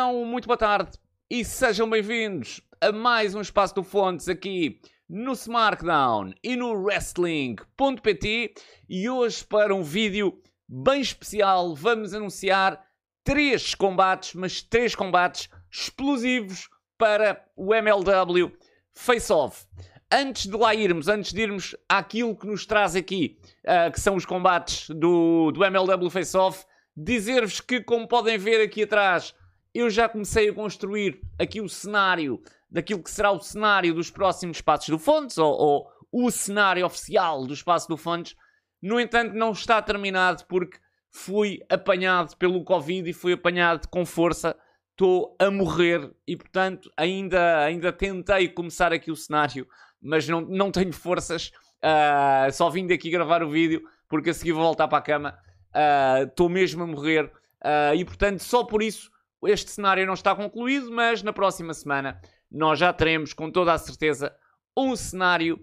então, muito boa tarde e sejam bem-vindos a mais um Espaço do Fontes aqui no SmackDown e no Wrestling.pt e hoje para um vídeo bem especial vamos anunciar três combates, mas três combates explosivos para o MLW Face Off. Antes de lá irmos, antes de irmos àquilo que nos traz aqui, uh, que são os combates do, do MLW Face Off, dizer-vos que, como podem ver aqui atrás, eu já comecei a construir aqui o cenário daquilo que será o cenário dos próximos Passos do Fontes, ou, ou o cenário oficial do Espaço do Fontes. No entanto, não está terminado porque fui apanhado pelo Covid e fui apanhado com força. Estou a morrer e, portanto, ainda, ainda tentei começar aqui o cenário, mas não, não tenho forças. Uh, só vim daqui gravar o vídeo porque a seguir vou voltar para a cama. Estou uh, mesmo a morrer uh, e, portanto, só por isso este cenário não está concluído, mas na próxima semana nós já teremos com toda a certeza um cenário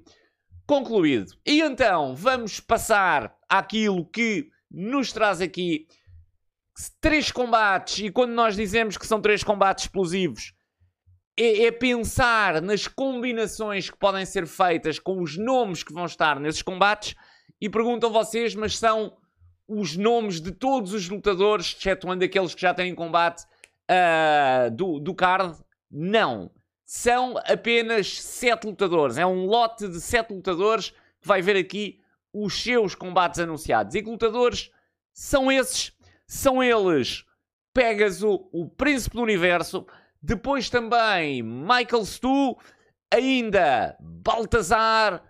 concluído. E então vamos passar àquilo que nos traz aqui três combates. E quando nós dizemos que são três combates explosivos, é, é, pensar nas combinações que podem ser feitas com os nomes que vão estar nesses combates. E perguntam vocês, mas são os nomes de todos os lutadores, excetuando aqueles que já têm combate uh, do, do card? Não são apenas 7 lutadores. É um lote de 7 lutadores que vai ver aqui os seus combates anunciados. E que lutadores são esses? São eles Pegasus, o Príncipe do Universo, depois também Michael Stu, ainda Baltazar,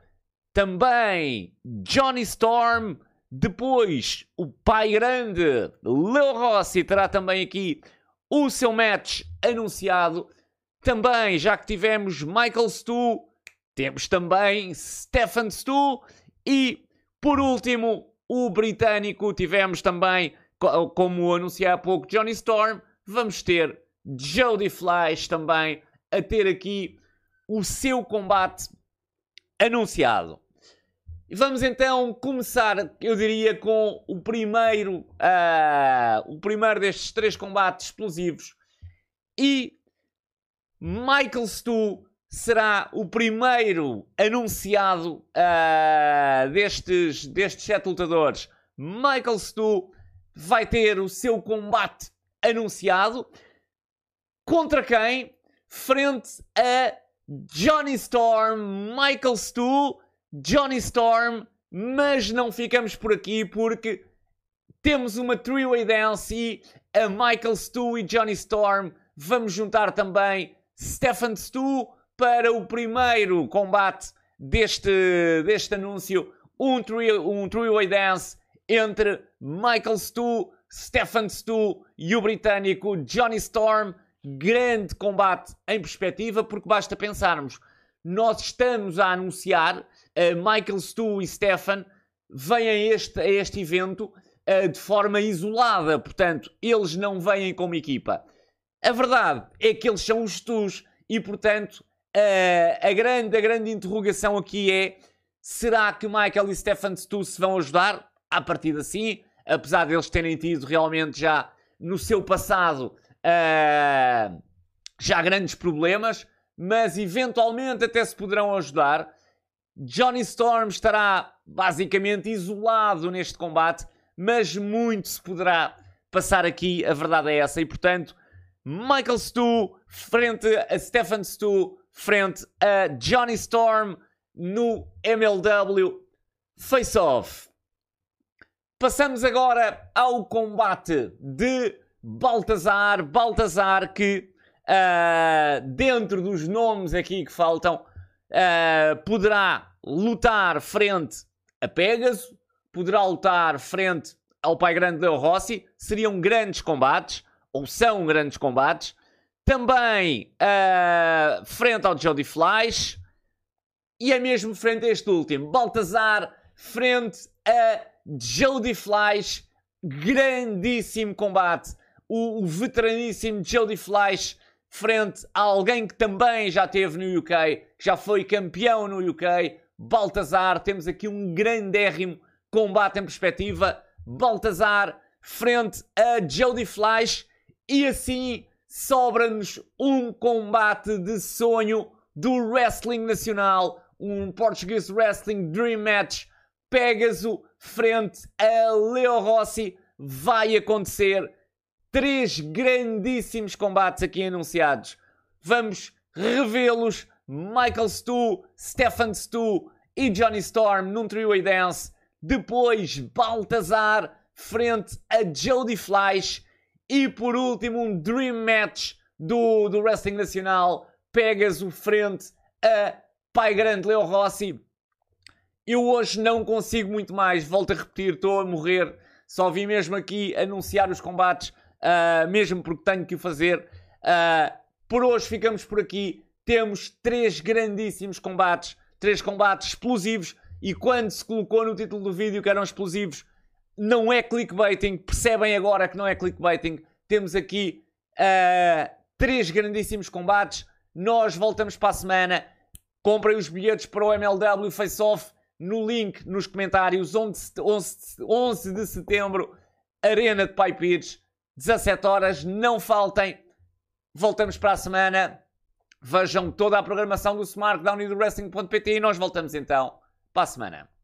também Johnny Storm, depois o pai grande Leo Rossi terá também aqui o seu match anunciado também, já que tivemos Michael Stu, temos também Stefan Stu e, por último, o britânico. Tivemos também, como anunciei há pouco, Johnny Storm. Vamos ter Jody Flash também a ter aqui o seu combate anunciado. E vamos então começar, eu diria, com o primeiro, uh, o primeiro destes três combates explosivos. E Michael Stu será o primeiro anunciado uh, destes, destes sete lutadores. Michael Stu vai ter o seu combate anunciado. Contra quem? Frente a Johnny Storm, Michael Stu, Johnny Storm, mas não ficamos por aqui porque temos uma three-way dance e a Michael Stu e Johnny Storm vamos juntar também Stefan Stu para o primeiro combate deste, deste anúncio. Um three-way um three dance entre Michael Stu, Stefan Stu e o britânico Johnny Storm. Grande combate em perspectiva, porque basta pensarmos, nós estamos a anunciar Michael Stu e Stefan vêm a este, a este evento uh, de forma isolada, portanto, eles não vêm como equipa. A verdade é que eles são os tus e, portanto, a, a, grande, a grande interrogação aqui é: será que Michael e Stefan Stu se vão ajudar? A partir de assim, apesar de eles terem tido realmente já no seu passado uh, já grandes problemas, mas eventualmente até se poderão ajudar. Johnny Storm estará basicamente isolado neste combate, mas muito se poderá passar aqui, a verdade é essa, e portanto Michael Stu frente a Stefan Stu frente a Johnny Storm no MLW Face Off. Passamos agora ao combate de Baltazar. Baltazar que uh, dentro dos nomes aqui que faltam uh, poderá lutar frente a Pegasus, poderá lutar frente ao pai grande Leo Rossi. Seriam grandes combates ou são grandes combates. Também uh, frente ao Jody Flash. E é mesmo frente a este último. Baltazar frente a Jody Flash. Grandíssimo combate. O, o veteraníssimo Jody Flash frente a alguém que também já teve no UK, que já foi campeão no UK. Baltazar, temos aqui um grandérrimo combate em perspectiva. Baltazar frente a Jody Flash e assim sobra-nos um combate de sonho do wrestling nacional, um Portuguese Wrestling Dream Match, Pégaso frente a Leo Rossi, vai acontecer três grandíssimos combates aqui anunciados. Vamos revê-los, Michael Stu, Stefan Stu e Johnny Storm num trio dance, depois Baltazar frente a Jody Fleisch e por último um Dream Match do, do Wrestling Nacional, Pegasus frente a Pai Grande Leo Rossi. Eu hoje não consigo muito mais, volto a repetir, estou a morrer. Só vim mesmo aqui anunciar os combates, uh, mesmo porque tenho que o fazer. Uh, por hoje ficamos por aqui. Temos três grandíssimos combates, três combates explosivos. E quando se colocou no título do vídeo que eram explosivos, não é clickbaiting. Percebem agora que não é clickbaiting. Temos aqui uh, três grandíssimos combates. Nós voltamos para a semana. Comprem os bilhetes para o MLW Face Off no link nos comentários. 11 de setembro, Arena de Pipeage, 17 horas. Não faltem. Voltamos para a semana. Vejam toda a programação do Smartdown e do Wrestling.pt e nós voltamos então para a semana.